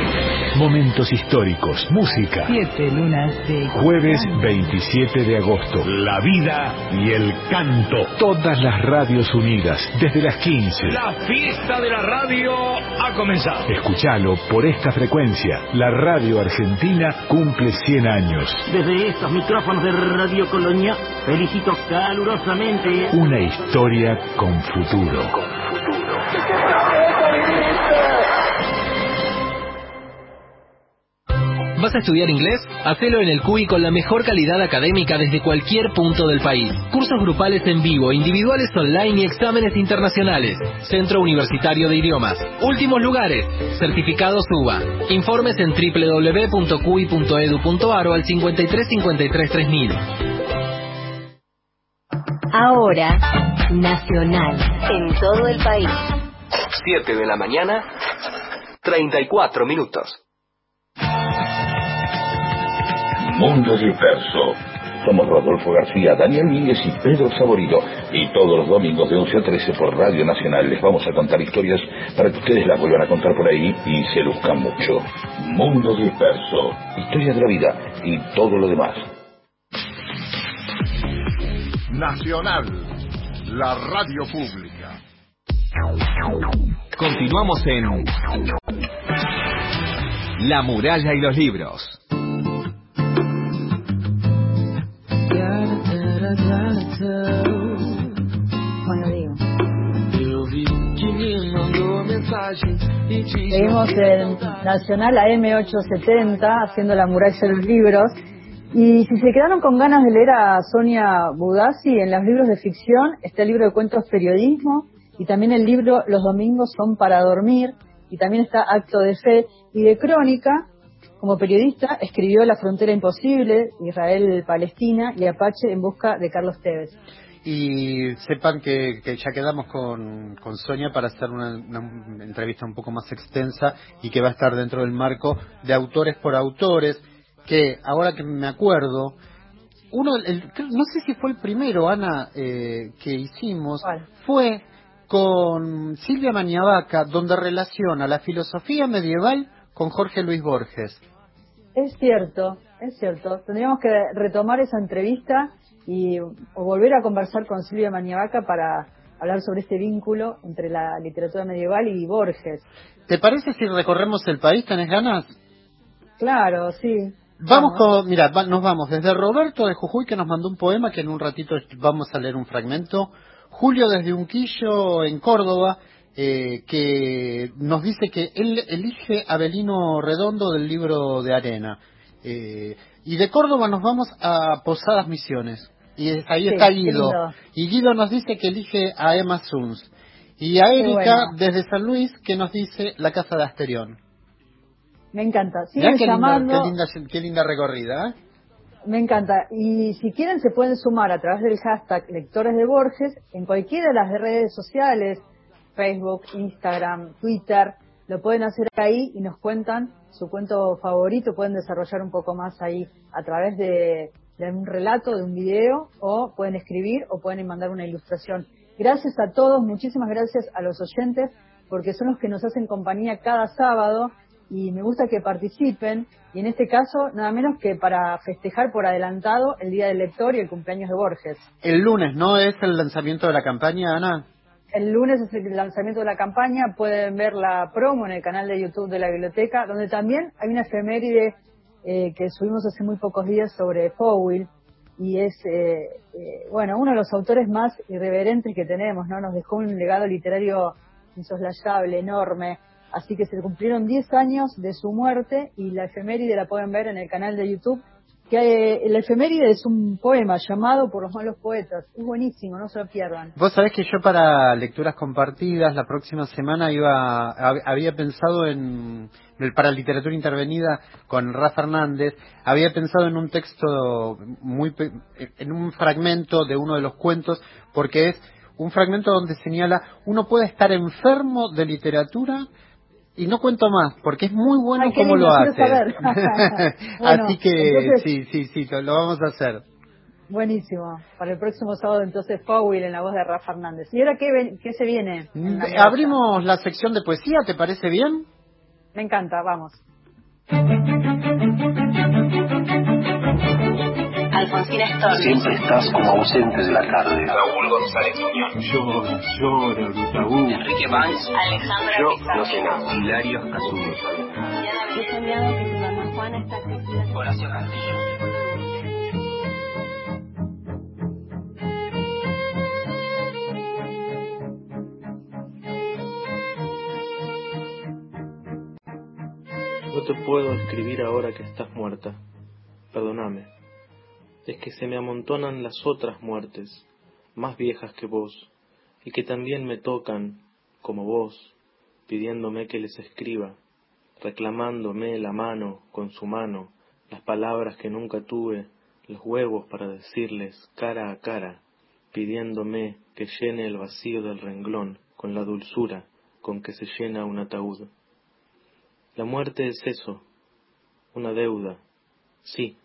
Momentos históricos, música. Siete lunas de... Jueves 27 de agosto. La vida y el canto. Todas las radios unidas, desde las 15. La fiesta de la radio ha comenzado. Escuchalo por esta frecuencia. La radio argentina cumple 100 años. Desde estos micrófonos de Radio Colonia, felicito calurosamente. Una historia con futuro. ¿Vas a estudiar inglés? Hacelo en el CUI con la mejor calidad académica desde cualquier punto del país. Cursos grupales en vivo, individuales online y exámenes internacionales. Centro Universitario de Idiomas. Últimos lugares. Certificado SUBA. Informes en www.cui.edu.ar o al 5353 3000. Ahora, Nacional, en todo el país. 7 de la mañana, 34 minutos. Mundo Disperso. Somos Rodolfo García, Daniel Míguez y Pedro Saborido. Y todos los domingos de 11 a 13 por Radio Nacional les vamos a contar historias para que ustedes las vuelvan a contar por ahí y se luzcan mucho. Mundo Disperso. Historia de la vida y todo lo demás. Nacional, la radio pública. Continuamos en La muralla y los libros. Bueno, digo. Seguimos en Nacional AM870 haciendo la muralla de los libros. Y si se quedaron con ganas de leer a Sonia Budassi en los libros de ficción, está el libro de cuentos Periodismo y también el libro Los domingos son para dormir y también está Acto de Fe y de Crónica. Como periodista escribió La frontera imposible, Israel-Palestina y Apache en busca de Carlos Tevez. Y sepan que, que ya quedamos con, con, Sonia para hacer una, una, entrevista un poco más extensa y que va a estar dentro del marco de autores por autores, que ahora que me acuerdo, uno, el, no sé si fue el primero, Ana, eh, que hicimos, ¿Cuál? fue con Silvia Mañavaca, donde relaciona la filosofía medieval con Jorge Luis Borges. Es cierto, es cierto. Tendríamos que retomar esa entrevista y o volver a conversar con Silvia Maniavaca para hablar sobre este vínculo entre la literatura medieval y Borges. ¿Te parece si recorremos el país? ¿Tenés ganas? Claro, sí. Vamos con, mira, nos vamos desde Roberto de Jujuy que nos mandó un poema que en un ratito vamos a leer un fragmento. Julio desde Unquillo en Córdoba eh, que nos dice que él elige Abelino Redondo del libro de Arena. Eh, y de Córdoba nos vamos a Posadas Misiones. Y ahí está Guido. Y Guido nos dice que elige a Emma Suns. Y a Erika desde San Luis que nos dice la casa de Asterión. Me encanta. Sigan qué, llamando. qué, linda, qué linda recorrida. ¿eh? Me encanta. Y si quieren se pueden sumar a través del hashtag Lectores de Borges en cualquiera de las redes sociales, Facebook, Instagram, Twitter. Lo pueden hacer ahí y nos cuentan su cuento favorito. Pueden desarrollar un poco más ahí a través de, de un relato, de un video, o pueden escribir o pueden mandar una ilustración. Gracias a todos, muchísimas gracias a los oyentes, porque son los que nos hacen compañía cada sábado y me gusta que participen y en este caso nada menos que para festejar por adelantado el Día del Lector y el cumpleaños de Borges. El lunes, ¿no es el lanzamiento de la campaña, Ana? El lunes es el lanzamiento de la campaña, pueden ver la promo en el canal de YouTube de la biblioteca, donde también hay una efeméride eh, que subimos hace muy pocos días sobre Fowell y es, eh, eh, bueno, uno de los autores más irreverentes que tenemos, ¿no? Nos dejó un legado literario insoslayable, enorme, Así que se cumplieron 10 años de su muerte y la efeméride la pueden ver en el canal de YouTube. Que eh, la efeméride es un poema llamado por los malos poetas. Es buenísimo, no se lo pierdan. Vos sabés que yo para lecturas compartidas la próxima semana iba había pensado en para literatura intervenida con Rafa Hernández, había pensado en un texto muy en un fragmento de uno de los cuentos porque es un fragmento donde señala uno puede estar enfermo de literatura y no cuento más, porque es muy bueno como lo hace. Así que sí, sí, sí, lo, vamos a hacer. Buenísimo. Para el próximo sábado entonces Powell en la voz de Rafa Hernández. ¿Y ahora qué, qué se viene? Mm, abrimos la sección de poesía, ¿te parece bien? Me encanta, vamos. Alfonsina Storni. Siempre estás como ausente de la tarde. Raúl González Muñoz. Llora, llora, Lutaú. Enrique Banks. Alejandra Yo Pizarro. no sé nada. Hilario Cazú. He soñado que tu mamá Juana está crecida. Horacio Castillo. No te puedo escribir ahora que estás muerta. Perdóname. Es que se me amontonan las otras muertes, más viejas que vos, y que también me tocan, como vos, pidiéndome que les escriba, reclamándome la mano con su mano, las palabras que nunca tuve, los huevos para decirles cara a cara, pidiéndome que llene el vacío del renglón con la dulzura con que se llena un ataúd. La muerte es eso, una deuda, sí,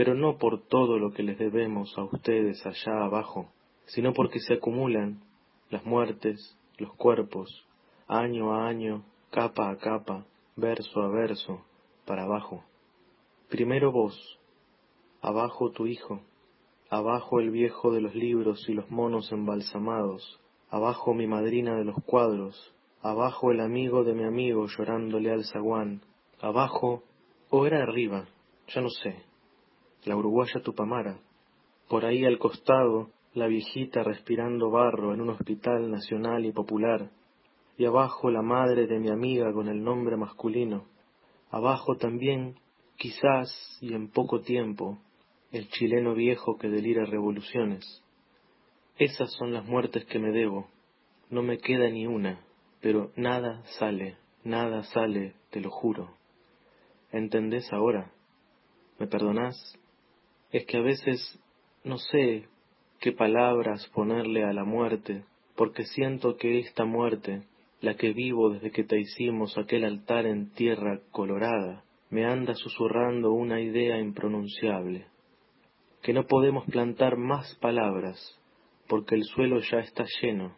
pero no por todo lo que les debemos a ustedes allá abajo, sino porque se acumulan las muertes, los cuerpos, año a año, capa a capa, verso a verso, para abajo. Primero vos, abajo tu hijo, abajo el viejo de los libros y los monos embalsamados, abajo mi madrina de los cuadros, abajo el amigo de mi amigo llorándole al zaguán, abajo, o era arriba, ya no sé, la uruguaya Tupamara, por ahí al costado, la viejita respirando barro en un hospital nacional y popular, y abajo la madre de mi amiga con el nombre masculino, abajo también, quizás y en poco tiempo, el chileno viejo que delira revoluciones. Esas son las muertes que me debo, no me queda ni una, pero nada sale, nada sale, te lo juro. ¿Entendés ahora? ¿Me perdonás? Es que a veces no sé qué palabras ponerle a la muerte, porque siento que esta muerte, la que vivo desde que te hicimos aquel altar en tierra colorada, me anda susurrando una idea impronunciable, que no podemos plantar más palabras, porque el suelo ya está lleno,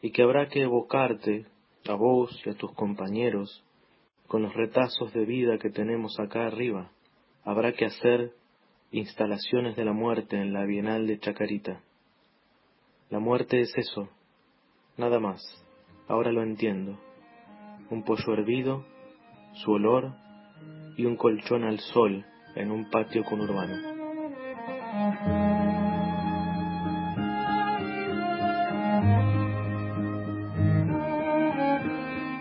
y que habrá que evocarte, a vos y a tus compañeros, con los retazos de vida que tenemos acá arriba. Habrá que hacer instalaciones de la muerte en la Bienal de Chacarita. La muerte es eso, nada más, ahora lo entiendo. Un pollo hervido, su olor y un colchón al sol en un patio conurbano.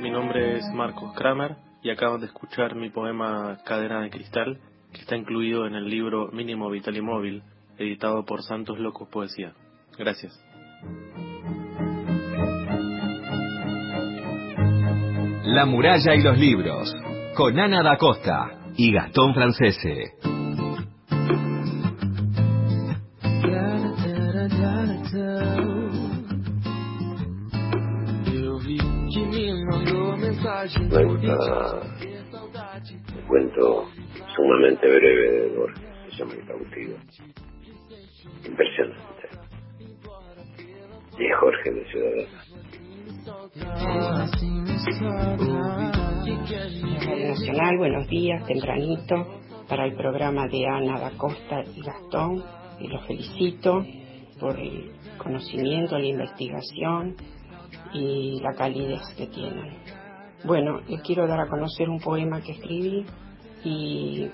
Mi nombre es Marcos Kramer y acaban de escuchar mi poema Cadena de Cristal, que está incluido en el libro Mínimo Vital y Móvil, editado por Santos Locos Poesía. Gracias. La muralla y los libros, con Ana da Costa y Gastón Francese. Me gusta el cuento sumamente breve de Borges, se llama El cautivo. Impresionante. Y Jorge de Ciudadana. Buenos días, tempranito, para el programa de Ana da Costa y Gastón, y los felicito por el conocimiento, la investigación y la calidez que tienen. Bueno, les quiero dar a conocer un poema que escribí y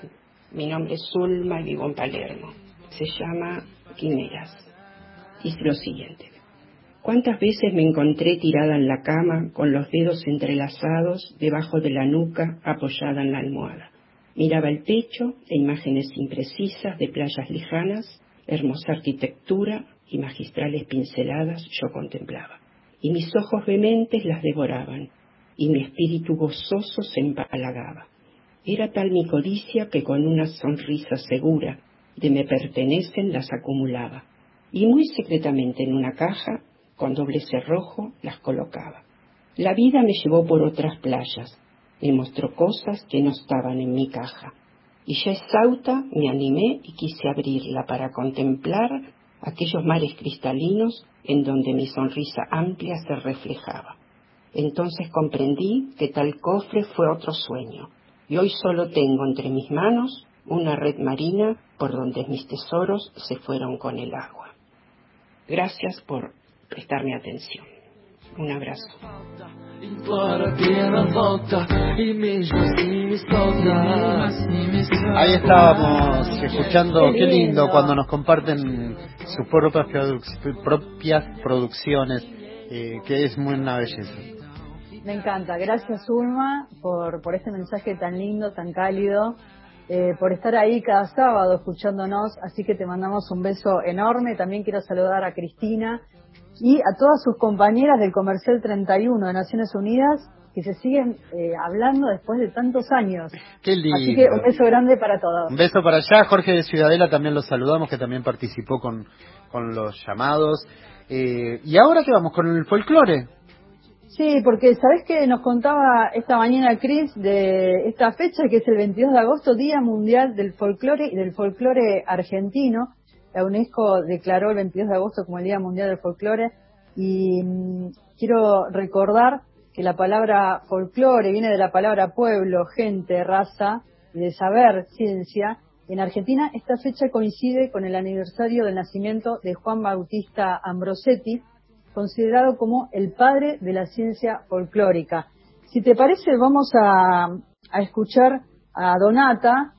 mi nombre es Zulma y vivo en Palermo. Se llama Quimeras. Dice lo siguiente. ¿Cuántas veces me encontré tirada en la cama con los dedos entrelazados debajo de la nuca apoyada en la almohada? Miraba el techo e imágenes imprecisas de playas lejanas, hermosa arquitectura y magistrales pinceladas yo contemplaba. Y mis ojos vehementes las devoraban, y mi espíritu gozoso se empalagaba. Era tal mi codicia que con una sonrisa segura de me pertenecen las acumulaba, y muy secretamente en una caja, con doble cerrojo, las colocaba. La vida me llevó por otras playas, me mostró cosas que no estaban en mi caja, y ya exhausta me animé y quise abrirla para contemplar aquellos mares cristalinos en donde mi sonrisa amplia se reflejaba. Entonces comprendí que tal cofre fue otro sueño, y hoy solo tengo entre mis manos una red marina por donde mis tesoros se fueron con el agua. Gracias por prestarme atención. Un abrazo. Ahí estábamos escuchando, qué lindo cuando nos comparten sus propias, propias producciones, eh, que es muy una belleza. Me encanta. Gracias, Ulma, por, por este mensaje tan lindo, tan cálido, eh, por estar ahí cada sábado escuchándonos. Así que te mandamos un beso enorme. También quiero saludar a Cristina y a todas sus compañeras del Comercial 31 de Naciones Unidas que se siguen eh, hablando después de tantos años. Qué lindo. Así que un beso grande para todos. Un beso para allá, Jorge de Ciudadela también lo saludamos, que también participó con, con los llamados. Eh, ¿Y ahora qué vamos? ¿Con el folclore? Sí, porque sabes que nos contaba esta mañana Cris de esta fecha que es el 22 de agosto, Día Mundial del Folclore y del Folclore Argentino. La UNESCO declaró el 22 de agosto como el Día Mundial del Folclore y mm, quiero recordar que la palabra folclore viene de la palabra pueblo, gente, raza y de saber, ciencia. En Argentina esta fecha coincide con el aniversario del nacimiento de Juan Bautista Ambrosetti, considerado como el padre de la ciencia folclórica. Si te parece, vamos a, a escuchar a Donata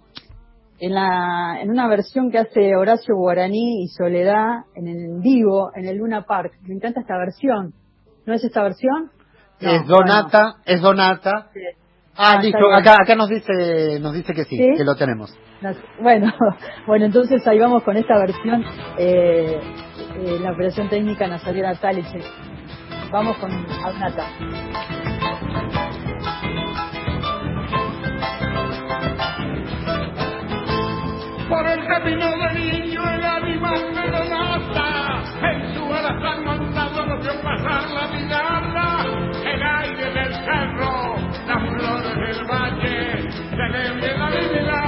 en, la, en una versión que hace Horacio Guaraní y Soledad en el vivo en el Luna Park. Me encanta esta versión. ¿No es esta versión? No, es Donata, es Donata. Sí. Ah, Ah, listo, acá, acá nos dice, nos dice que sí, ¿Sí? que lo tenemos. Bueno, bueno, entonces ahí vamos con esta versión, eh, eh, la operación técnica Nazarena Taliche. Vamos con Donata. Por el camino del niño el animal lo nota. En su alazán montado lo vio pasar la mirada. El aire del cerro, las flores del valle. Se le la vida,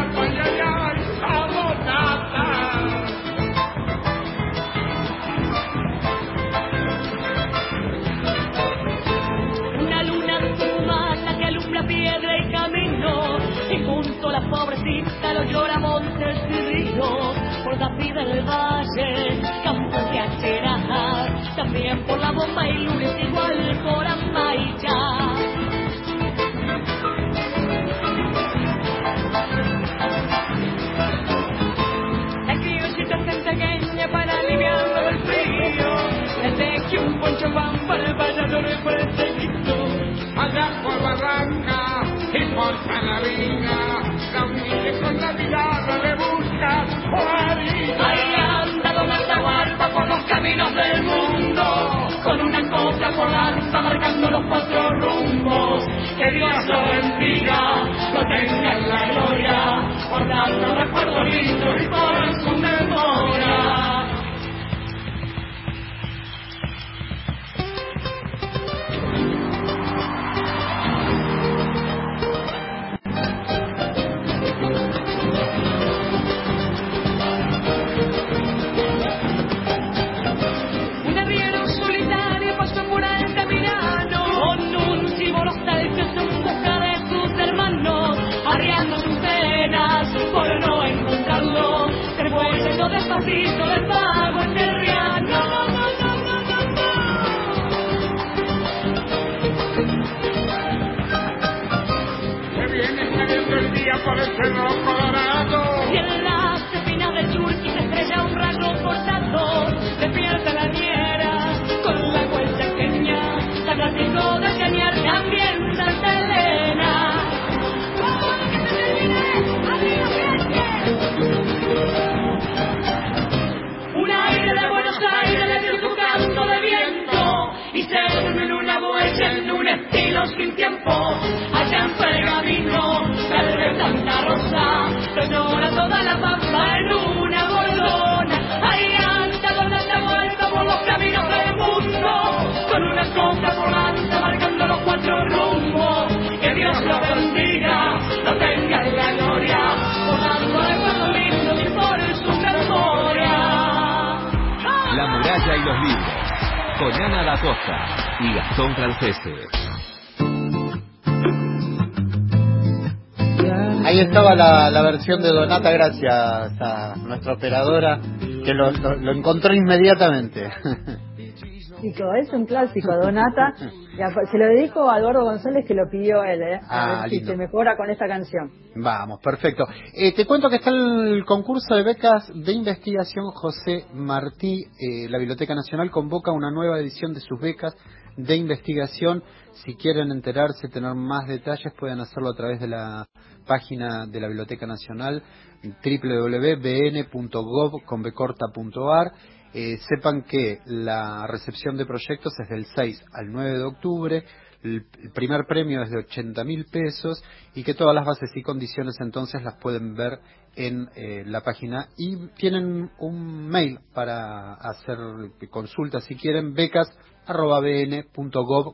la lo llora montes y ríos. Capi del Valle, campos de Acherajas, también por la bomba y lunes igual por Amaya. Por lanza marcando los cuatro rumbos. Que Dios lo bendiga, lo tenga en la gloria, guardando recuerdos lindos y por su memoria. Con una copa volante marcando los cuatro rumbos. Que Dios lo bendiga, lo tenga en la gloria, volando recuerdos lindos y por su memoria. La muralla y los libros. Con Ana da Costa y Gastón Francese. Ahí estaba la, la versión de Donata, gracias a nuestra operadora que lo, lo- lo encontró inmediatamente. Chico, es un clásico, Donata. Se lo dedico a Eduardo González que lo pidió él, ¿eh? A Ah, ver si lindo. se mejora con esta canción. Vamos, perfecto. Eh, te cuento que está el concurso de becas de investigación José Martí. Eh, la Biblioteca Nacional convoca una nueva edición de sus becas de investigación. Si quieren enterarse, tener más detalles, pueden hacerlo a través de la página de la Biblioteca Nacional www.bn.gov.ar. Eh, sepan que la recepción de proyectos es del 6 al 9 de octubre. El primer premio es de 80 mil pesos y que todas las bases y condiciones entonces las pueden ver en eh, la página y tienen un mail para hacer consultas si quieren becas arroba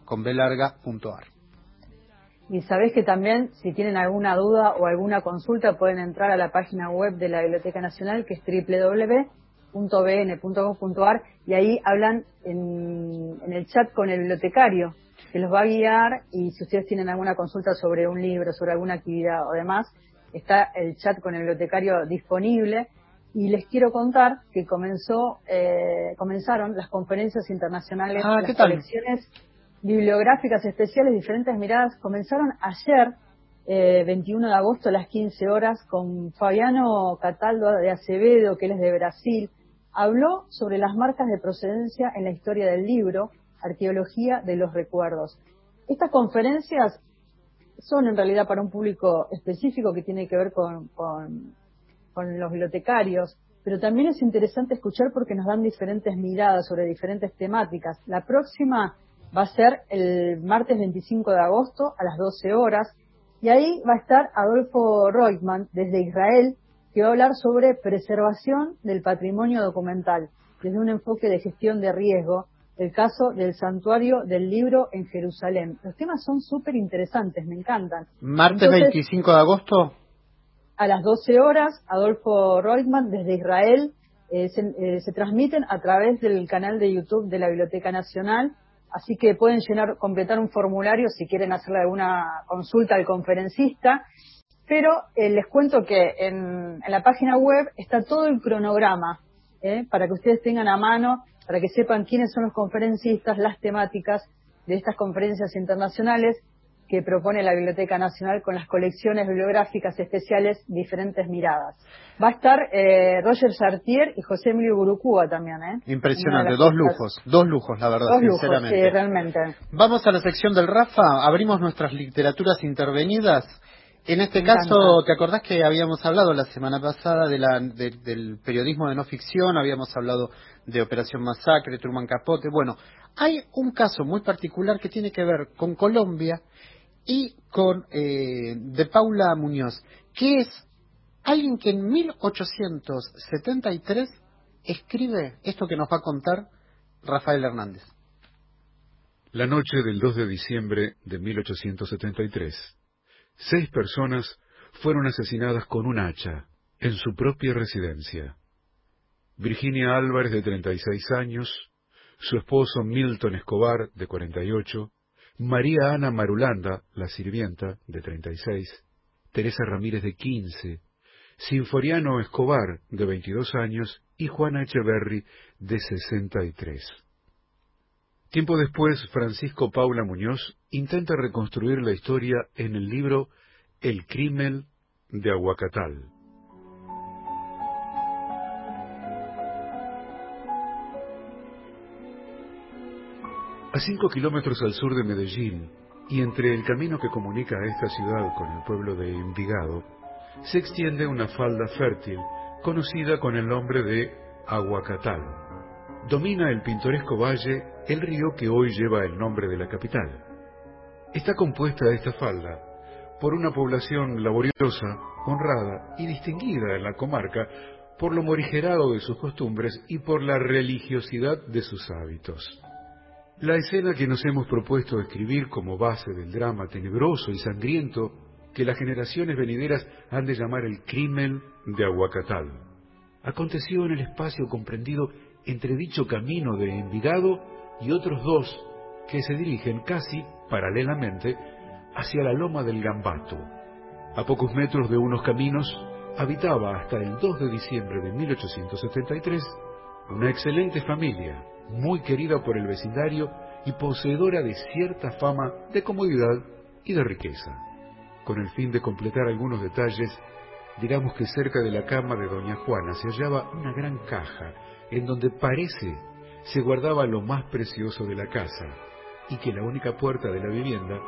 con b larga punto ar. Y sabés que también, si tienen alguna duda o alguna consulta, pueden entrar a la página web de la Biblioteca Nacional, que es www.bn.gov.ar, y ahí hablan en, en el chat con el bibliotecario, que los va a guiar, y si ustedes tienen alguna consulta sobre un libro, sobre alguna actividad o demás, está el chat con el bibliotecario disponible. Y les quiero contar que comenzó, eh, comenzaron las conferencias internacionales, Ah, las colecciones bibliográficas especiales, diferentes miradas, comenzaron ayer, eh, 21 de agosto a las 15 horas, con Fabiano Cataldo de Acevedo, que él es de Brasil. Habló sobre las marcas de procedencia en la historia del libro, Arqueología de los Recuerdos. Estas conferencias son en realidad para un público específico que tiene que ver con, con, los bibliotecarios, pero también es interesante escuchar porque nos dan diferentes miradas sobre diferentes temáticas. La próxima va a ser el martes 25 de agosto a las 12 horas y ahí va a estar Adolfo Reutemann desde Israel que va a hablar sobre preservación del patrimonio documental desde un enfoque de gestión de riesgo, el caso del santuario del libro en Jerusalén. Los temas son súper interesantes, me encantan. Martes Entonces, 25 de agosto. a las 12 horas, Adolfo Reutemann desde Israel eh, se, eh, se transmiten a través del canal de YouTube de la Biblioteca Nacional, así que pueden llenar, completar un formulario si quieren hacerle alguna consulta al conferencista. Pero eh, les cuento que en, en, la página web está todo el cronograma, ¿eh? para que ustedes tengan a mano, para que sepan quiénes son los conferencistas, las temáticas de estas conferencias internacionales que propone la Biblioteca Nacional con las colecciones bibliográficas especiales Diferentes Miradas. Va a estar eh, Roger Chartier y José Emilio Gurucúa también, ¿eh? Impresionante, dos lujos, dos lujos, la verdad, dos sinceramente. Lujos, sí, realmente. Vamos a la sección del Rafa, abrimos nuestras literaturas intervenidas. En este caso, ¿te acordás que habíamos hablado la semana pasada de la, de, del periodismo de no ficción? Habíamos hablado de Operación Masacre, Truman Capote. Bueno, hay un caso muy particular que tiene que ver con Colombia y con eh, de Paula Muñoz, que es alguien que en 1873 escribe esto que nos va a contar Rafael Hernández. La noche del 2 de diciembre de 1873, seis personas fueron asesinadas con un hacha en su propia residencia. Virginia Álvarez, de 36 años, su esposo Milton Escobar, de 48, María Ana Marulanda, la sirvienta, de 36, Teresa Ramírez, de 15, Sinforiano Escobar, de 22 años, y Juana Echeverry, de 63. Tiempo después, Francisco Paula Muñoz intenta reconstruir la historia en el libro El crimen de Aguacatal. A cinco kilómetros al sur de Medellín, y entre el camino que comunica a esta ciudad con el pueblo de Envigado, se extiende una falda fértil conocida con el nombre de Aguacatal. Domina el pintoresco valle el río que hoy lleva el nombre de la capital. Está compuesta esta falda por una población laboriosa, honrada y distinguida en la comarca por lo morigerado de sus costumbres y por la religiosidad de sus hábitos. La escena que nos hemos propuesto escribir como base del drama tenebroso y sangriento que las generaciones venideras han de llamar el crimen de Aguacatal, aconteció en el espacio comprendido entre dicho camino de Envigado y otros dos que se dirigen casi paralelamente hacia la loma del Gambato. A pocos metros de unos caminos habitaba hasta el 2 de diciembre de 1873 una excelente familia muy querida por el vecindario y poseedora de cierta fama de comodidad y de riqueza. Con el fin de completar algunos detalles, digamos que cerca de la cama de doña Juana se hallaba una gran caja en donde parece se guardaba lo más precioso de la casa y que la única puerta de la vivienda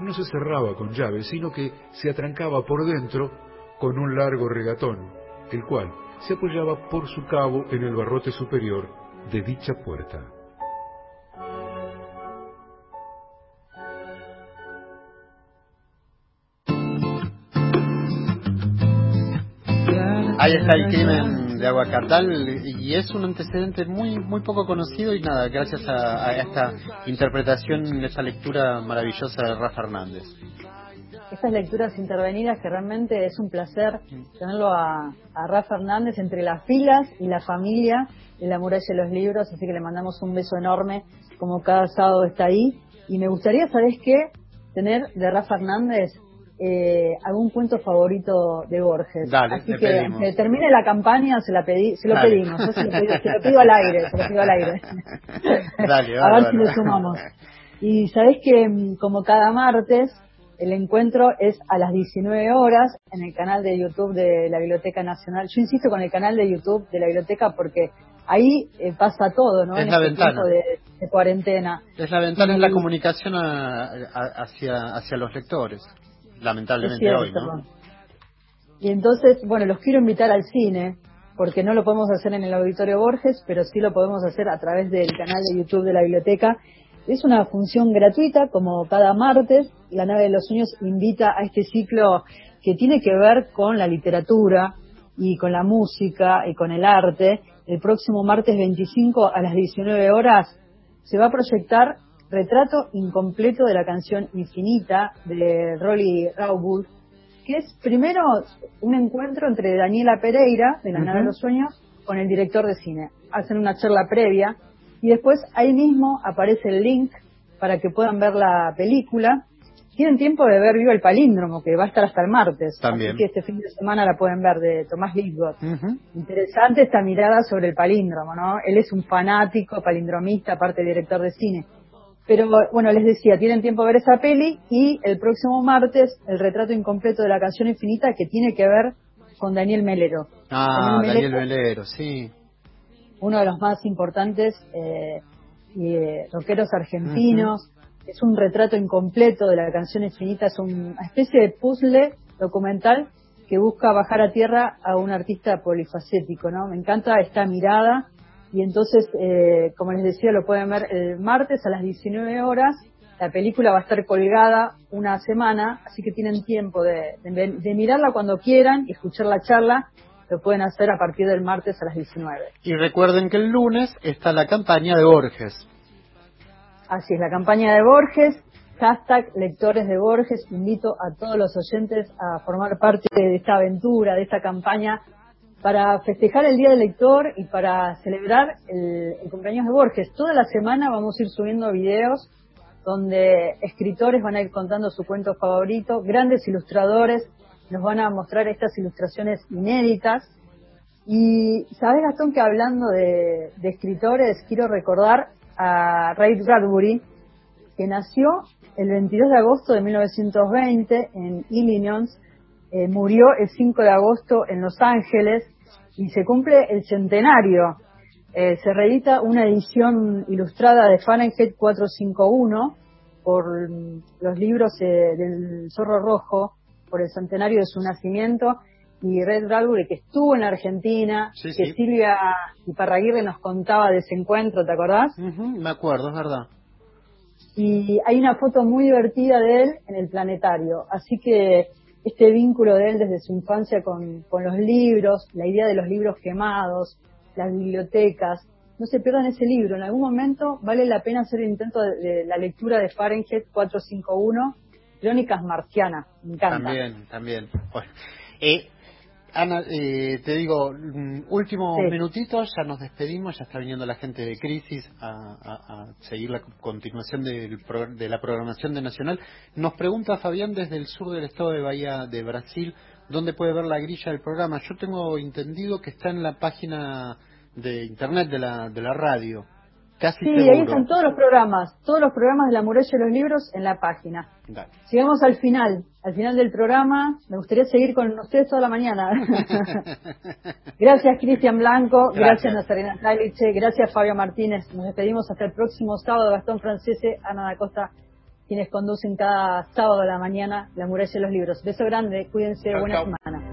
no se cerraba con llave, sino que se atrancaba por dentro con un largo regatón, el cual se apoyaba por su cabo en el barrote superior de dicha puerta. Ahí está el crimen de Aguacatal y es un antecedente muy muy poco conocido y nada, gracias a, esta interpretación, esta lectura maravillosa de Rafa Hernández estas lecturas intervenidas que realmente es un placer tenerlo a, a, Rafa Hernández entre las filas y la familia de la muralla de los libros, así que le mandamos un beso enorme, como cada sábado está ahí. Y me gustaría, ¿sabes qué? Tener de Rafa Hernández eh, algún cuento favorito de Borges. Dale, así que se termine la campaña, se la pedí, se lo pedimos, se, lo pido, se, lo pido, al aire, se lo pido al aire. Dale, a ver si lo sumamos. Y sabés que mm, como cada martes el encuentro es a las 19 horas en el canal de YouTube de la Biblioteca Nacional. Yo insisto con el canal de YouTube de la biblioteca porque ahí eh, pasa todo, ¿no? Es en la este ventana. de, cuarentena. Es la ventana, y, es la comunicación a, a, hacia, hacia los lectores, lamentablemente cierto, hoy, ¿no? Y entonces, bueno, los quiero invitar al cine, porque no lo podemos hacer en el Auditorio Borges, pero sí lo podemos hacer a través del canal de YouTube de la biblioteca. Es una función gratuita, como cada martes. La nave de los sueños invita a este ciclo que tiene que ver con la literatura y con la música y con el arte. El próximo martes 25 a las 19 horas se va a proyectar Retrato Incompleto de la canción Infinita de Rolly Rawwood, que es primero un encuentro entre Daniela Pereira, de la uh -huh. nave de los sueños, con el director de cine. Hacen una charla previa y después ahí mismo aparece el link para que puedan ver la película, tienen tiempo de ver Viva el Palíndromo, que va a estar hasta el martes. También. Así que este fin de semana la pueden ver de Tomás Lidgott. Interesante esta mirada sobre el palíndromo, ¿no? Él es un fanático, palindromista, aparte director de cine. Pero bueno, les decía, tienen tiempo de ver esa peli y el próximo martes el retrato incompleto de la canción infinita que tiene que ver con Daniel Melero. Ah, Daniel Melero, sí. Uno de los más importantes eh, y, eh, rockeros argentinos. Es un retrato incompleto de la canción infinita, es una especie de puzzle documental que busca bajar a tierra a un artista polifacético, ¿no? Me encanta esta mirada y entonces, eh, como les decía, lo pueden ver el martes a las 19 horas. La película va a estar colgada una semana, así que tienen tiempo de, de, de mirarla cuando quieran y escuchar la charla. Lo pueden hacer a partir del martes a las 19. Y recuerden que el lunes está la campaña de Borges. Así es, la campaña de Borges, hashtag lectores de Borges. Invito a todos los oyentes a formar parte de esta aventura, de esta campaña para festejar el Día del Lector y para celebrar el, el, cumpleaños de Borges. Toda la semana vamos a ir subiendo videos donde escritores van a ir contando su cuento favorito, grandes ilustradores nos van a mostrar estas ilustraciones inéditas. Y sabes, Gastón, que hablando de, de escritores, quiero recordar a Ray Bradbury, que nació el 22 de agosto de 1920 en Illinois, eh, murió el 5 de agosto en Los Ángeles y se cumple el centenario. Eh, se reedita una edición ilustrada de Fahrenheit 451 por los libros eh, del Zorro Rojo, por el centenario de su nacimiento, y Red Bradbury, que estuvo en Argentina, Sí, que sí. Silvia Iparraguirre nos contaba de ese encuentro, ¿te acordás? Me acuerdo, es verdad. y hay una foto muy divertida de él en el planetario. Así que este vínculo de él desde su infancia con, con los libros, la idea de los libros quemados, las bibliotecas, no se pierdan ese libro. En algún momento vale la pena hacer el intento de, la lectura de Fahrenheit 451, Crónicas Marcianas. Me encanta. También, también. Bueno, eh, Ana, eh, te digo, mm, últimos Sí. minutitos, ya nos despedimos, ya está viniendo la gente de Crisis a, a- a seguir la continuación del pro- de la programación de Nacional. Nos pregunta Fabián desde el sur del estado de Bahía de Brasil, ¿dónde puede ver la grilla del programa? Yo tengo entendido que está en la página de internet de la, de la radio. Casi Sí, seguro. ahí están todos los programas, todos los programas de la muralla de los libros en la página. Dale. Llegamos al final, al final del programa. Me gustaría seguir con ustedes toda la mañana. gracias Cristian Blanco, gracias, Gracias. Nazarena Taliche, gracias Fabio Martínez. Nos despedimos hasta el próximo sábado. Gastón Francese, Ana da Costa, quienes conducen cada sábado a la mañana la muralla de los libros. Beso grande, cuídense, Chau, buena chau. semana.